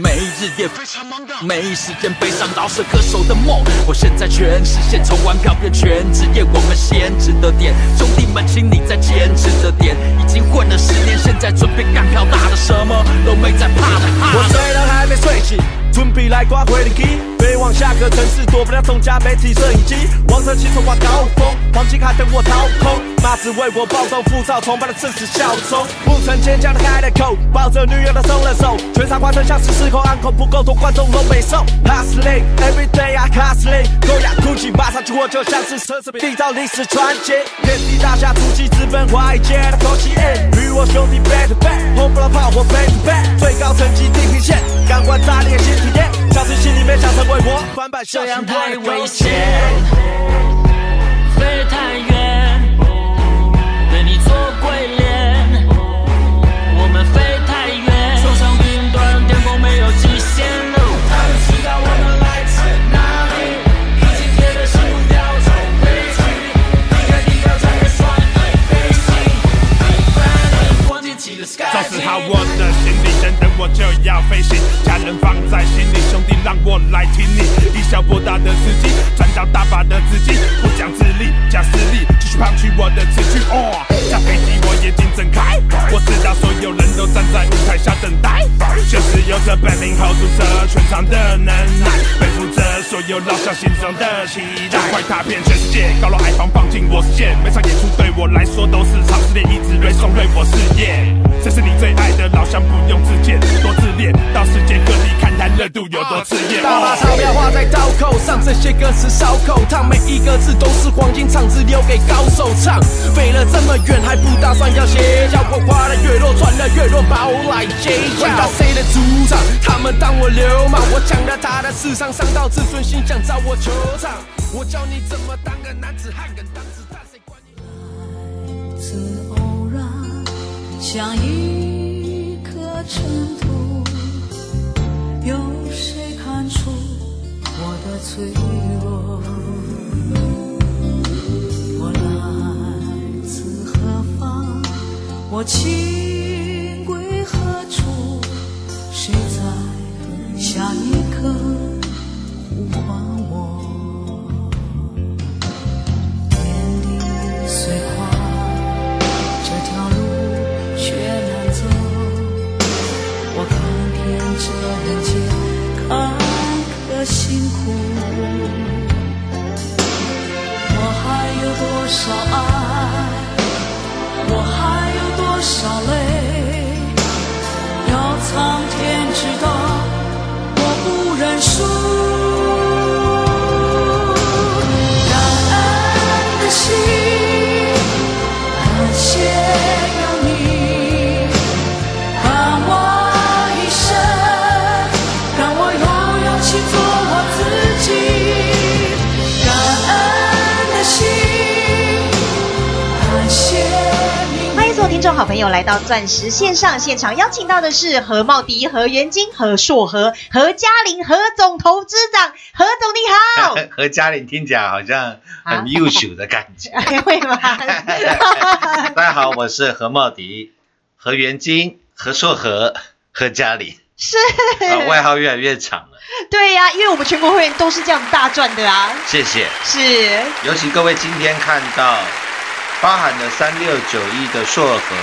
每日也非常忙的，没时间悲伤饶舌歌手的梦。我现在全实现，从玩票变全职业，我们先值得点。兄弟们，请你再坚持着点。已经混了十年，现在准备干票大的，什么都没在怕的。我虽然还没睡醒，准备来刮回灵机，飞往下个城市，躲不了众家媒体摄影机。王者骑手挂高峰，黄金卡等我掏空，妈只为我暴动浮躁，崇拜的正是效忠。不曾坚强的开了口，抱着女友的松了手，全场观众像是失控，安口不够多，观众都没送。Hustling every day I hustling，高雅酷气，马上去我就像是奢侈品，缔造历史传奇。遍地大侠，突击直奔华尔街的口气，与我兄弟 back to back，轰不了炮火 back to back，最高层级地平线，感官炸裂新体验，小子心里面想成为我，翻版这样太危险，飞太远，好我的行李，等等我就要飞行。家人放在心里，兄弟让我来挺你。以小博大的司机，赚到大把的资金，不讲自力，讲实力，继续胖取我的词句。哦，下飞机我眼睛睁开，我知道所有人都站在舞台下等待，就是有着本领 hold 住这全场的能耐，背负着所有老乡心中的期待，快踏遍全世界，高楼矮房放进我视线，每场演出对我来说都是场试炼，一直锐送锐我事业。这是你最爱的老乡，不用自荐，多自恋，到世界各地看看热度有多炽烈。大把钞票花在刀口上，这些歌词烧口烫，每一个字都是黄金唱，只留给高手唱。飞了这么远，还不打算要歇脚？我花的越多，赚的越多，把我来揭晓。回到谁的主场？他们当我流氓，我抢了他的市场，伤到自尊心，想找我球场。我教你怎么当个男子汉，跟当子弹，谁管你？像一颗尘土，有谁看出我的脆弱？我来自何方？我情归何处？谁在下一刻好朋友来到钻石线上现场，邀请到的是何茂迪、何元金、何硕和、何嘉玲、何总投资长，何总你好。何嘉玲听起来好像很优秀的感觉。会吗？大家好，我是何茂迪、何元金、何硕和、何嘉玲，是啊，外号越来越长了。对呀、因为我们全国会员都是这样大赚的啊。谢谢。是，尤其各位今天看到包含了三六九一的硕和，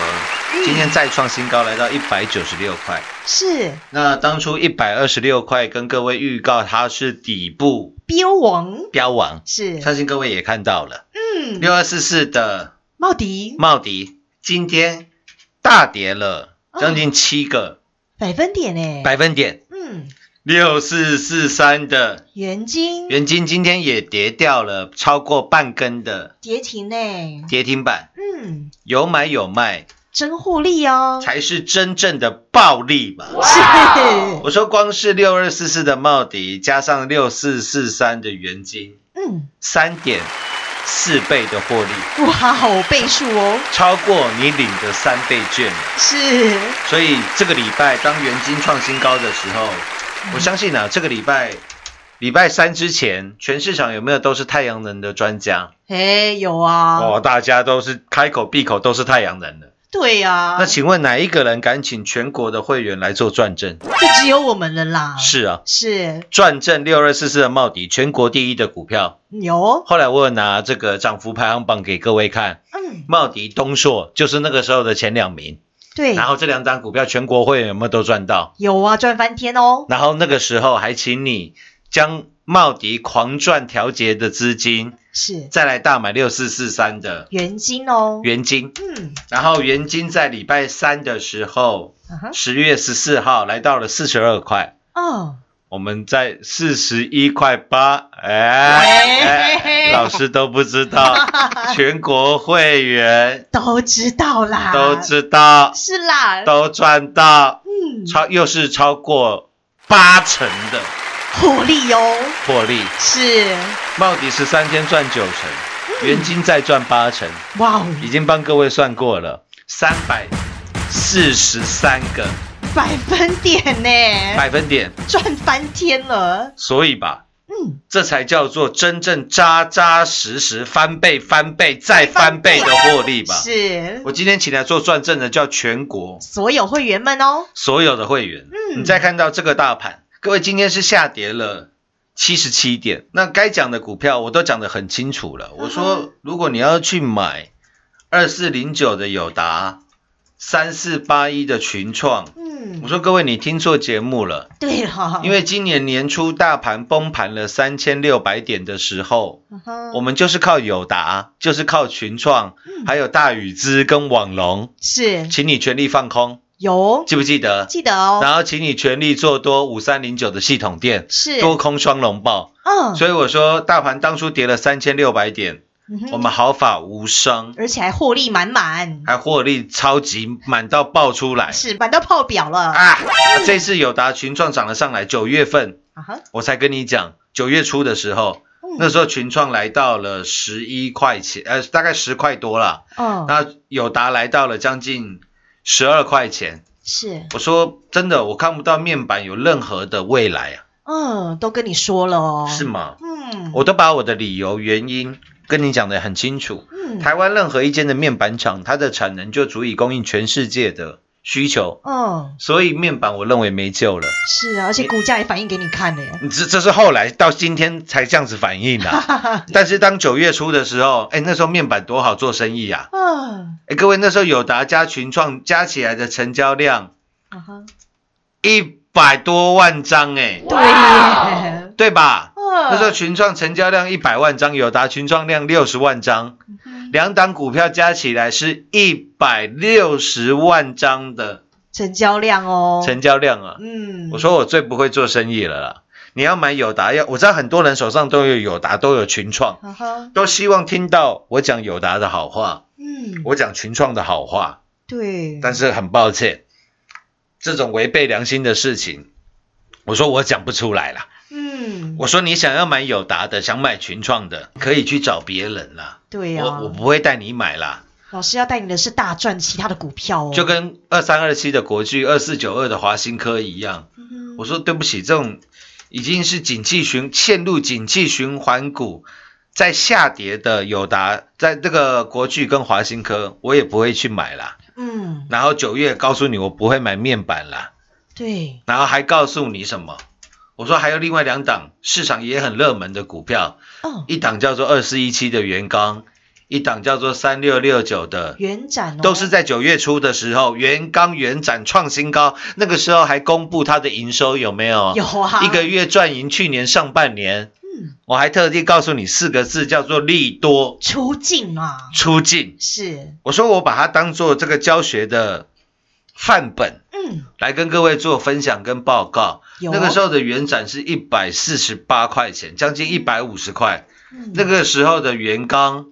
今天再创新高，来到一百九十六块。是。那当初一百二十六块跟各位预告它是底部标王，标王，是，相信各位也看到了。嗯，六二四四的茂迪。茂迪今天大跌了将近七个。百分点呢，百分点。嗯，六四四三的。元金。元金今天也跌掉了超过半根的。跌停呢，跌停板，嗯，有买有卖。真获利哦，才是真正的暴利吧。是，我说光是六二四四的茂迪加上六四四三的元金，嗯，三点四倍的获利，哇，好倍数哦，超过你领的三倍券。是，所以这个礼拜当元金创新高的时候，我相信啊，这个礼拜礼拜三之前，全市场有没有都是太阳能的专家？哎，有啊，哦，大家都是开口闭口都是太阳能的。对呀，那请问哪一个人敢请全国的会员来做转正？就只有我们了啦，是啊，是转正六二四四的茂迪，全国第一的股票。有，后来我有拿这个涨幅排行榜给各位看，嗯，茂迪、东硕就是那个时候的前两名。对，然后这两张股票全国会员有没有都赚到？有啊，赚翻天哦，然后那个时候还请你将茂迪狂赚调节的资金，是。再来大买六四四三的元金哦，元金。嗯，然后元金在礼拜三的时候，十月十四号来到了四十二块，哦，我们在四十一块八，哎老师都不知道，全国会员。都知道啦，都知道，是啦，都赚到，嗯，超又是超过八成的。获利哦，获利。是，茂迪十三天赚九成，元金再赚八成，哇哦，已经帮各位算过了，三百四十三个百分点呢，百分点，赚翻天了，所以吧，嗯，这才叫做真正扎扎实实翻倍、翻倍再翻倍的获利吧。是。我今天请来做转正的，叫全国。所有会员们哦，所有的会员。嗯。你再看到这个大盘，各位今天是下跌了。七十七点，那该讲的股票我都讲得很清楚了。我嗯说，如果你要去买二四零九的友达，三四八一的群创，嗯。我，说各位你听错节目了，对了，因为今年年初大盘崩盘了三千六百点的时候，嗯我们就是靠友达，就是靠群创，嗯。还有大宇资跟网龙，是。请你全力放空，有。记不记得？记得哦，然后请你全力做多五三零九的系统店，是。多空双龙爆。嗯，所以我说，大盘当初跌了三千六百点，嗯我们毫发无伤，而且还获利满满，还获利超级满到爆出来。是满到爆表了，啊！这次友达群创涨了上来，九月份。我才跟你讲，九月初的时候，嗯。那时候群创来到了十一块钱，呃，大概十块多了。嗯，那友达来到了将近十二块钱。是，我说真的，我看不到面板有任何的未来啊，嗯，都跟你说了哦，是吗？嗯，我都把我的理由原因跟你讲的很清楚。嗯，台湾任何一间的面板厂，它的产能就足以供应全世界的需求，嗯，所以面板我认为没救了。是啊，而且股价也反映给你看的耶，这这是后来到今天才这样子反应的、但是当九月初的时候，哎，那时候面板多好做生意啊！嗯，哎，各位那时候友达加群创加起来的成交量啊哈，一百多万张，哎，对。耶，对吧？嗯。那时候群创成交量一百万张，友达群创量六十万张，嗯两档股票加起来是一百六十万张的成交量哦，成交量啊！嗯，我说我最不会做生意了啦。你要买友达，要我知道很多人手上都有友达，都有群创，都希望听到我讲友达的好话，嗯，我讲群创的好话。对，但是很抱歉，这种违背良心的事情，我说我讲不出来啦。嗯，我说你想要买友达的，想买群创的，可以去找别人啦。对呀、我我不会带你买啦。老师要带你的是大赚其他的股票哦，就跟二三二七的国巨、二四九二的华新科一样。嗯我说对不起，这种已经是景气循陷入景气循环股，在下跌的友达，在这个国巨跟华新科，我也不会去买啦。嗯，然后九月告诉你我不会买面板啦，对，然后还告诉你什么？我说还有另外两档市场也很热门的股票，哦，一档叫做二四一七的元刚，一档叫做三六六九的。元展哦，都是在九月初的时候，元刚元展创新高，那个时候还公布它的营收有没有？有啊，一个月赚赢去年上半年。嗯。我还特地告诉你四个字，叫做利多。出境啊，出境。是，我说我把它当做这个教学的范本嗯，来跟各位做分享跟报告。那个时候的原展是一百四十八块钱，将近一百五十块。嗯。那个时候的元刚，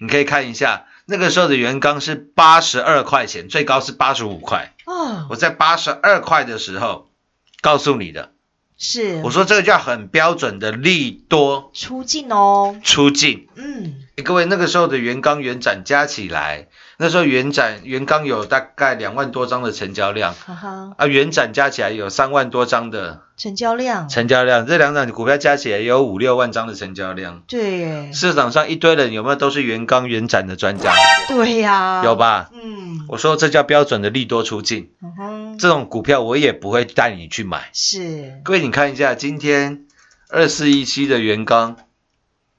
你可以看一下，那个时候的元刚是八十二块钱，最高是八十五块。哦，我在八十二块的时候告诉你的，是，我说这个叫很标准的利多。出境哦，出尽。嗯，各位，那个时候的元刚元展加起来，那时候元展元刚有大概两万多张的成交量，哈哈，啊，元展加起来有三万多张的成交量，成交量，这两档股票加起来也有五六万张的成交量。对耶，市场上一堆人有没有都是元刚元展的专家？对呀，有？吧？嗯，我说这叫标准的利多出尽，嗯哼，这种股票我也不会带你去买。是，各位，你看一下今天二四一七的原刚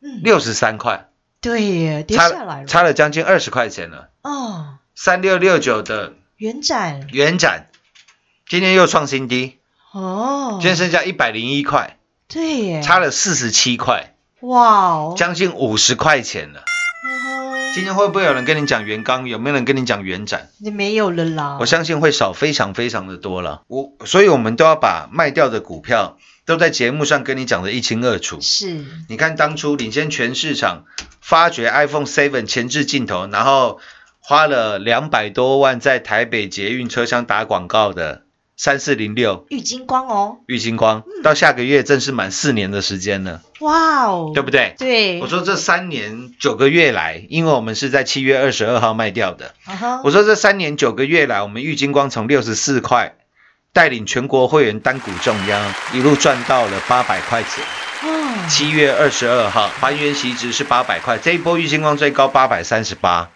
嗯，六十三块，对耶，跌下来了，差了将近二十块钱了。哦，三六六九的元展，元展。今天又创新低，哦，今天剩下一百零一块，对耶，差了四十七块，哇哦，将近五十块钱了。今天会不会有人跟你讲元刚？有没有人跟你讲元展？你没有了啦，我相信会少非常非常的多了。我所以，我们都要把卖掉的股票都在节目上跟你讲的一清二楚。是，你看当初领先全市场，发掘 iPhone Seven 前置镜头，然后花了两百多万在台北捷运车厢打广告的三四零六玉金光哦，玉金光，到下个月正是满四年的时间了，哇哦，对不对？对，我说这三年九个月来，因为我们是在七月二十二号卖掉的。我说这三年九个月来，我们玉金光从六十四块带领全国会员单股中央，一路赚到了八百块钱。哦，七月二十二号还原席值是八百块，这一波玉金光最高八百三十八，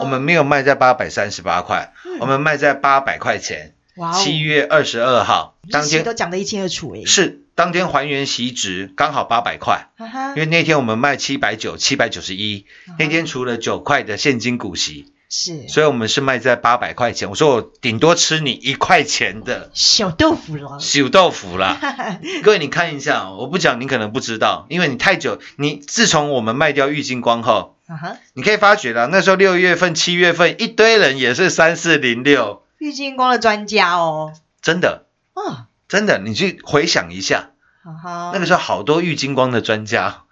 我们没有卖在八百三十八块，嗯。我们卖在八百块钱。哇哦，七月二十二号当天都天讲得一清二楚诶，是当天还原席值刚好八百块，因，为那天我们卖七百九、七百九十一，那天除了九块的现金股息，是。所以我们是卖在八百块钱。我说我顶多吃你一块钱的小豆腐了，小豆腐啦。各位你看一下，我不讲你可能不知道，因为你太久，你自从我们卖掉玉金光后，啊哈，你可以发觉了，那时候六月份、七月份一堆人也是三四零六，玉金光的专家哦，真的。啊，真的，你去回想一下，哈哈，那个时候好多玉金光的专家。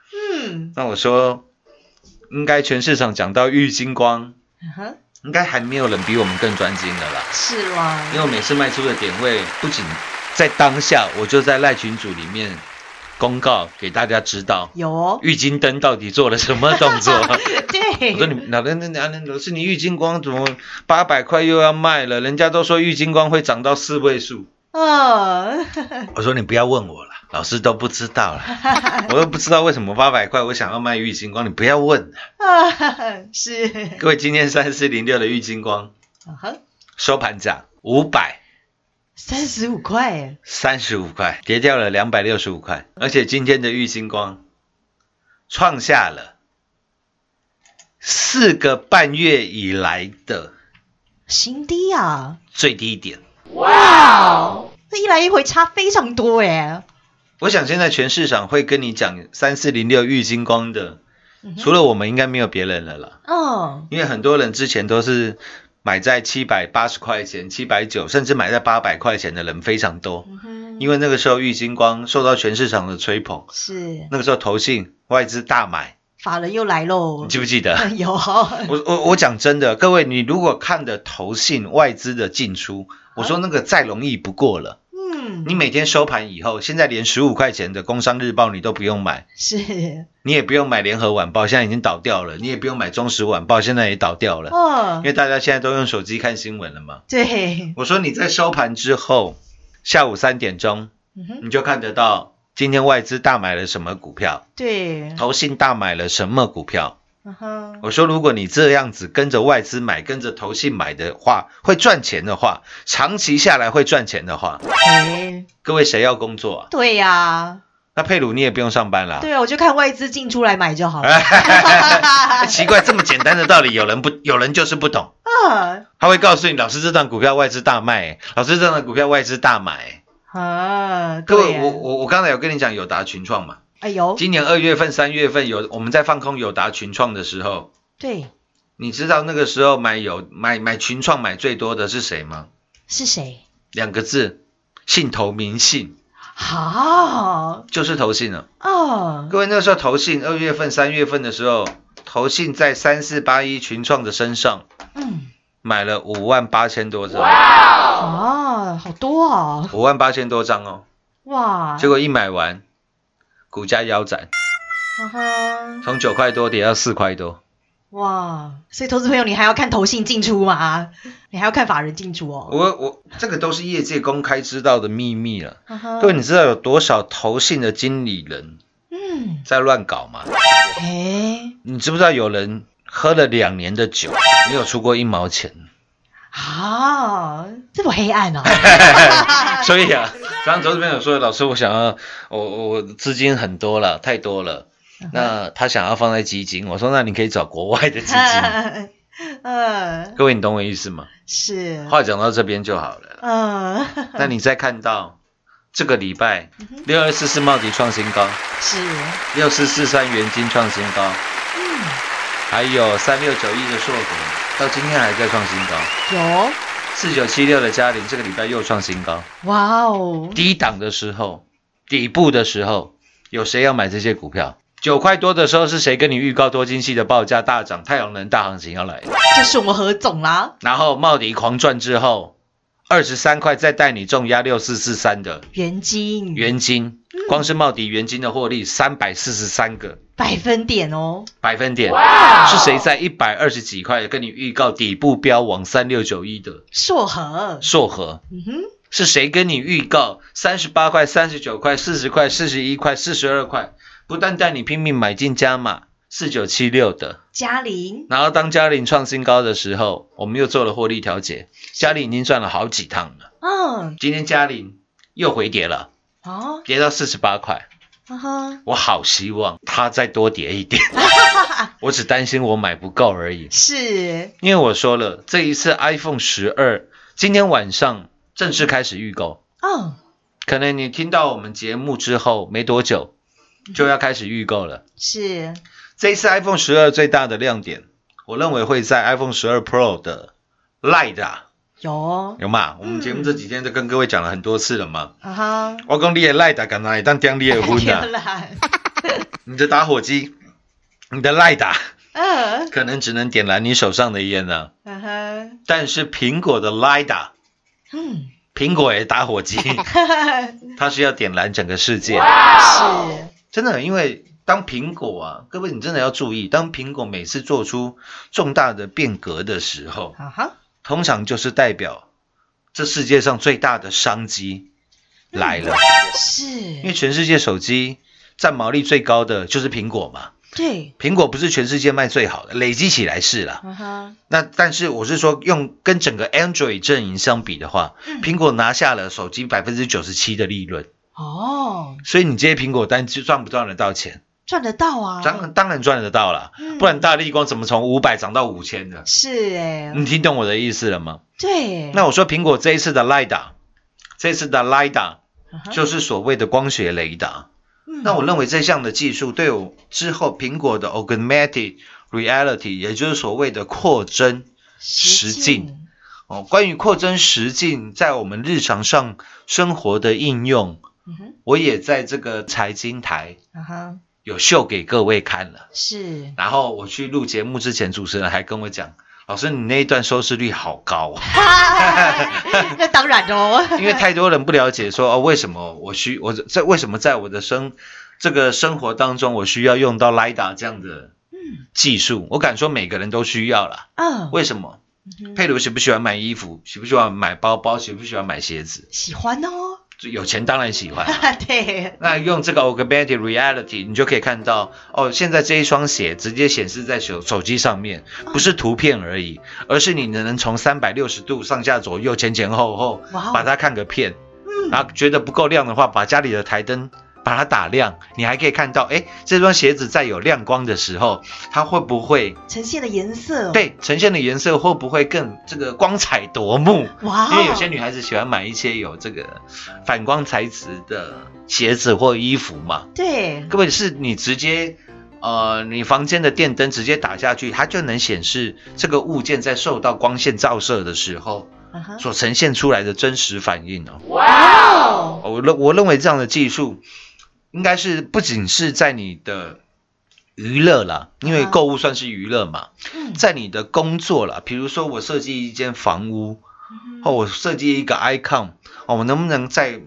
嗯，那我说，应该全市场讲到玉金光，啊哈，应该还没有人比我们更专精的啦。是吗，因为我每次卖出的点位，不仅在当下，我就在赖群组里面公告给大家知道，有哦，玉金灯到底做了什么动作。对，我说你老人那那那老是，你玉金光怎么八百块又要卖了？人家都说玉金光会涨到四位数。哦，我说你不要问我了，老师都不知道了，我又不知道为什么八百块我想要卖玉金光，你不要问。啊，是，各位，今天三四零六的玉金光。啊哈，收盘价五百。三十五块，三十五块，跌掉了两百六十五块，而且今天的玉金光创下了四个半月以来的新低啊，最低点。哇，这一来一回差非常多哎，我想现在全市场会跟你讲三四零六玉金光的，嗯除了我们，应该没有别人了啦。哦，因为很多人之前都是买在七百八十块钱、七百九，甚至买在八百块钱的人非常多。嗯哼，因为那个时候玉金光受到全市场的吹捧，是那个时候投信外资大买，法人又来喽你，记不记得？有，我我我讲真的，各位，你如果看的投信外资的进出，我说那个再容易不过了。嗯，你每天收盘以后，现在连十五块钱的《工商日报》你都不用买，是，你也不用买《联合晚报》，现在已经倒掉了；你也不用买《中时晚报》，现在也倒掉了。哦。因，为大家现在都用手机看新闻了嘛。对，我说你在收盘之后，下午三点钟，嗯，你就看得到今天外资大买了什么股票，对，投信大买了什么股票。嗯哼，我说，如果你这样子跟着外资买，跟着投信买的话，会赚钱的话，长期下来会赚钱的话，哎，各位谁要工作啊？对呀，那佩鲁你也不用上班啦。对啊，我就看外资进出来买就好了。哎奇怪，这么简单的道理，有人不，有人就是不懂。啊他会告诉你，老师这档股票外资大卖，老师这档股票外资大买。啊，各位，我我我刚才有跟你讲友达群创嘛，哎呦，今年二月份、三月份有我们在放空友达群创的时候，对，你知道那个时候买有买买群创买最多的是谁吗？是谁？两个字，信投民信，好。就是投信了。哦，各位那时候投信二月份、三月份的时候，投信在三四八一群创的身上嗯，买了五万八千多张，啊，好多哦，五万八千多张哦。哇，结果一买完，股价腰斩，从九块多跌到四块多。哇，所以投资朋友，你还要看投信进出吗？你还要看法人进出哦。我我这个都是业界公开知道的秘密了。各位，你知道有多少投信的经理人嗯，在乱搞吗？哎，你知不知道有人喝了两年的酒，没有出过一毛钱？啊，这么黑暗哦。所以啊，刚刚投资朋友说，老师，我想要，我我资金很多了，太多了。那他想要放在基金，我说那你可以找国外的基金。嗯，各位，你懂我意思吗？是，话讲到这边就好了。嗯，那你再看到这个礼拜六二四四茂迪创新高，是，六四四三元金创新高，还有三六九一的硕果，到今天还在创新高。有，四九七六的嘉玲这个礼拜又创新高。哇哦，低档的时候，底部的时候，有谁要买这些股票？九块多的时候是谁跟你预告多晶系的报价大涨，太阳能大行情要来了？就是我们何总啦，然后茂迪狂赚之后，二十三块再带你重压六四四三的元金元金，光是茂迪元金的获利三百四十三个百分点哦，百分点，是谁在一百二十几块跟你预告底部标往三六九一的？硕和，硕和？嗯哼，是谁跟你预告三十八块、三十九块、四十块、四十一块、四十二块，不但带你拼命买进加码四九七六的，嘉玲，然后当嘉玲创新高的时候，我们又做了获利调节，嘉玲已经赚了好几趟了。嗯，今天嘉玲又回跌了，哦，跌到四十八块，哈哈，我好希望它再多叠一点，我只担心我买不够而已。是，因为我说了，这一次 iPhone 十二今天晚上正式开始预购。哦，可能你听到我们节目之后没多久，就要开始预购了。是，这一次 iPhone 十二最大的亮点，我认为会在 iPhone 十二 Pro 的 LiDAR，有，有嘛？我们节目这几天都跟各位讲了很多次了嘛。啊哈，我讲你的 LiDAR 干哪里当当你的 婚啊？你的打火机，你的 LiDAR 嗯，可能只能点燃你手上的烟呢、嗯哼，但是苹果的 LiDAR，嗯，苹果也打火机，它是要点燃整个世界。是，真的，因为当苹果啊，各位你真的要注意，当苹果每次做出重大的变革的时候，啊哈，通常就是代表这世界上最大的商机来了。是。因为，全世界手机占毛利最高的就是苹果嘛，对，苹果不是全世界卖最好的，累积起来是啦。啊哈，那但是我是说，用跟整个 Android 阵营相比的话，苹果拿下了手机百分之九十七的利润，哦，所以你这些苹果单就赚不赚得到钱？赚得到啊，当然当然赚得到了，嗯。不然大力光怎么从五百涨到五千的？是哎，你听懂我的意思了吗？对，那我说苹果这一次的 LiDAR，这次的哈就是所谓的光学雷达。嗯。那我认为这项的技术对我之后苹果的 Augmented Reality，也就是所谓的扩增实境，哦，关于扩增实境在我们日常上生活的应用，嗯，我也在这个财经台有秀给各位看了。是，然后我去录节目之前，主持人还跟我讲：“老师，你那一段收视率好高啊！” 那当然哦，因为太多人不了解说哦，为什么我需我在为什么在我的生这个生活当中，我需要用到 LiDAR 这样的技术？我敢说每个人都需要啦。嗯，为什么？佩鲁喜不喜欢买衣服？喜不喜欢买包包？喜不喜欢买鞋子？喜欢哦，有钱当然喜欢。啊、对，那用这个 augmented reality，你就可以看到哦，现在这一双鞋直接显示在手手机上面，不是图片而已，而是你能从三百六十度上下左右、前前后后把它看个遍。然后觉得不够亮的话，把家里的台灯把它打亮，你还可以看到，哎，这双鞋子在有亮光的时候，它会不会呈现的颜色，，对呈现的颜色会不会更这个光彩夺目？哇哦，因为有些女孩子喜欢买一些有这个反光材质的鞋子或衣服嘛。对，各位是你直接呃，你房间的电灯直接打下去，它就能显示这个物件在受到光线照射的时候所呈现出来的真实反应哦。哇，我认我认为这样的技术应该是不仅是在你的娱乐啦，因为啊购物算是娱乐嘛，嗯。在你的工作啦，比如说我设计一间房屋，或我设计一个 icon，哦，我能不能在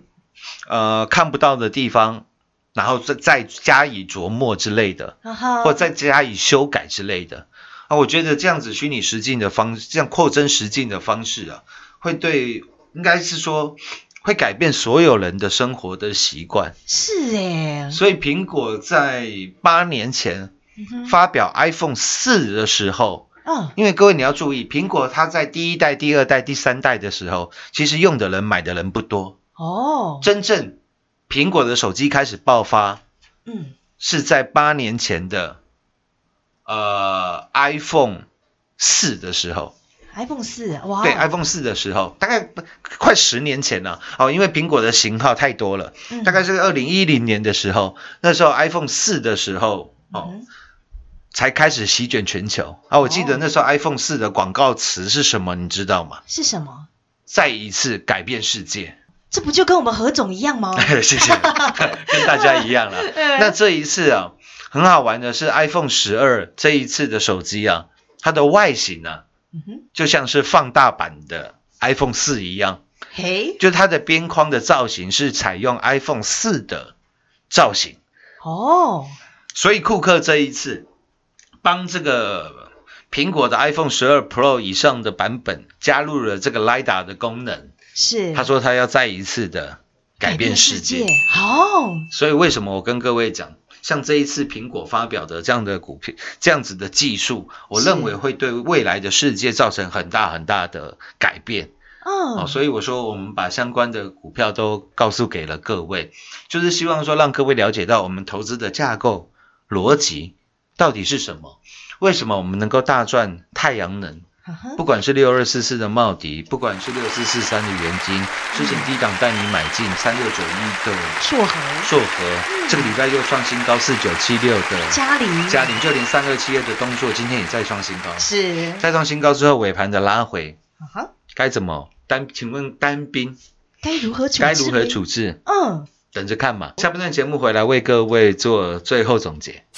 呃看不到的地方，然后再再加以琢磨之类的，或再加以修改之类的。啊？我觉得这样子虚拟实境的方，这样扩增实境的方式啊，会对应该是说会改变所有人的生活的习惯。是哎，所以苹果在八年前发表 iPhone 四的时候，嗯，因为各位你要注意，苹果它在第一代、第二代、第三代的时候，其实用的人、买的人不多。哦，真正苹果的手机开始爆发，嗯，是在八年前的呃 iPhone 四的时候。iPhone 四，哇，对 iPhone 四的时候，大概快十年前了哦，因为苹果的型号太多了，嗯大概是二零一零年的时候，那时候 iPhone 四的时候哦，嗯才开始席卷全球啊！我记得那时候 iPhone 四的广告词是什么，你知道吗？是什么？再一次改变世界。这不就跟我们何总一样吗？谢谢，跟大家一样了。那这一次啊，很好玩的是 iPhone 十二这一次的手机啊，它的外形啊，嗯哼，就像是放大版的 iPhone 四一样。嘿，就它的边框的造型是采用 iPhone 四的造型，哦，所以库克这一次帮这个苹果的 iPhone 十二 Pro 以上的版本加入了这个 LiDAR 的功能。是，他说他要再一次的改变世界，哦，所以为什么我跟各位讲，像这一次苹果发表的这样的股票，这样子的技术，我认为会对未来的世界造成很大很大的改变。哦，嗯，所以我说我们把相关的股票都告诉给了各位，就是希望说让各位了解到我们投资的架构逻辑到底是什么，为什么我们能够大赚太阳能。不管是六二四四的茂迪，不管是六四四三的元金，之前低档带你买进三六九一的硕和硕和，这个礼拜又创新高四九七六的嘉玲嘉玲，就连三二七二的东硕今天也再创新高，是，再创新高之后尾盘的拉回，啊哈，该怎么单？请问单兵该如何处置？该如何？处置？嗯，等着看嘛。下半段节目回来为各位做最后总结。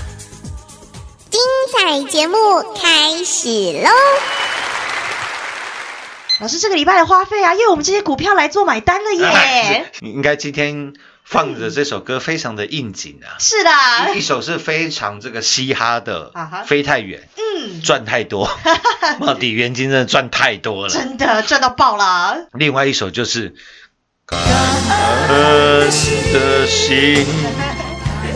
彩节目开始喽！老师这个礼拜的花费啊，因为我们这些股票来做买单了耶！应该今天放的这首歌非常的应景啊。是的一，一首是非常这个嘻哈的啊《飞太远》，嗯，赚太多，茂底元金真的赚太多了。真的赚到爆了，另外一首就是感恩的心，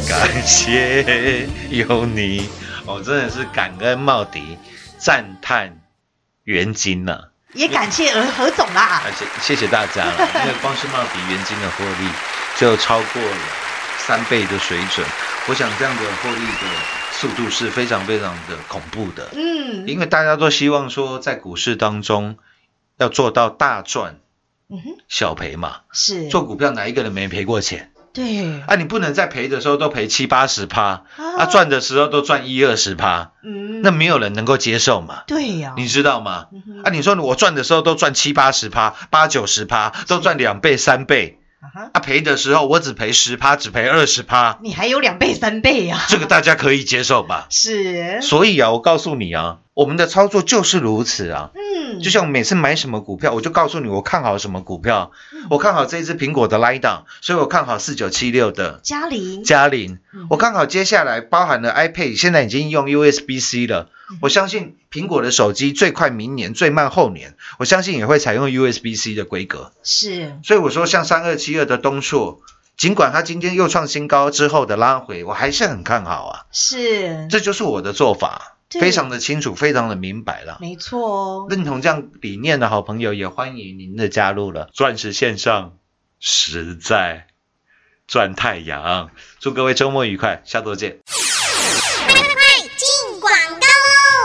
感谢有你。哦，真的是感恩茂迪，赞叹元金呐、也感谢何何总啦而。且谢谢大家了，因为光是茂迪元金的获利，就超过了三倍的水准。我想这样的获利的速度是非常非常的恐怖的，嗯，因为大家都希望说在股市当中要做到大赚嗯哼，小赔嘛。是做股票哪一个人没赔过钱？对，啊，你不能在赔的时候都赔七八十趴，啊，赚的时候都赚一二十趴，嗯，那没有人能够接受嘛。对呀，你知道吗？嗯啊，你说我赚的时候都赚七八十趴、八九十趴，都赚两倍、三倍。啊，赔的时候我只赔十趴，只赔二十趴，你还有两倍三倍呀，这个大家可以接受吧？是，所以啊，我告诉你啊，我们的操作就是如此啊。嗯，就像每次买什么股票，我就告诉你我看好什么股票，我看好这一只苹果的 l i d 所以我看好四九七六的嘉玲，嘉麟。嗯，我看好接下来包含了 iPad，现在已经用 USB-C 了。我相信苹果的手机最快明年，最慢后年，我相信也会采用 USB-C 的规格。是，所以我说，像三二七二的东硕，尽管它今天又创新高之后的拉回，我还是很看好啊。是，这就是我的做法，对非常的清楚，非常的明白了。没错哦，认同这样理念的好朋友，也欢迎您的加入了。钻石线上实在赚太阳，祝各位周末愉快，下周见。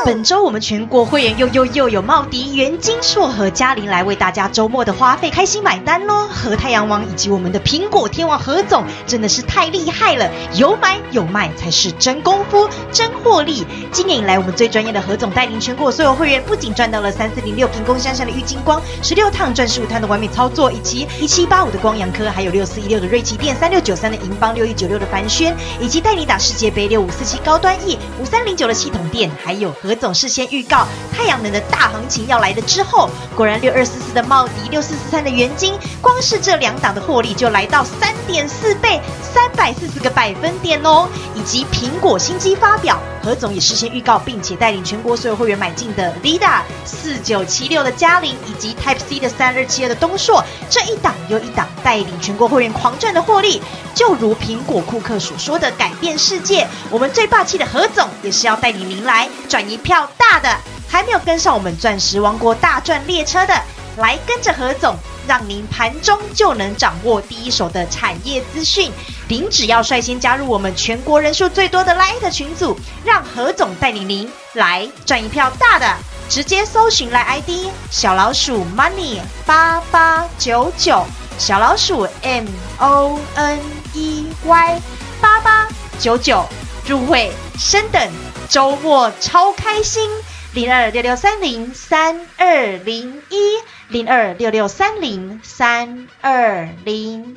本周我们全国会员又又又有茂迪、元金、硕和嘉玲来为大家周末的花费开心买单喽！和太阳王以及我们的苹果天王何总真的是太厉害了，有买有卖才是真功夫、真获利。今年以来，我们最专业的何总带领全国所有会员，不仅赚到了三四零六平工山上的郁金光，十六趟赚十五趟的完美操作，以及一七八五的光阳科，还有六四一六的瑞奇电、三六九三的银邦、六一九六的凡轩，以及带你打世界杯六五四七高端 E、五三零九的系统店，还有何总事先预告太阳能的大行情要来了之后，果然六二四四的茂迪、六四四三的元金，光是这两档的获利就来到三点四倍，三百四十个百分点哦，以及苹果新机发表，何总也事先预告，并且带领全国所有会员买进的 Lida 四九七六的嘉玲，以及 Type C 的三二七二的东硕，这一档又一档带领全国会员狂赚的获利，就如苹果库克所说的改变世界，我们最霸气的何总也是要带你临来赚一票大的，还没有跟上我们钻石王国大赚列车的，来跟着何总。让您盘中就能掌握第一手的产业资讯。您只要率先加入我们全国人数最多的 Light 群组，让何总带领您来赚一票大的。直接搜寻来 ID 小老鼠 Money 八八九九，小老鼠 M O N E Y 八八九九，入会升等，周末超开心。零二六六三零三二零一零二六六三零三二零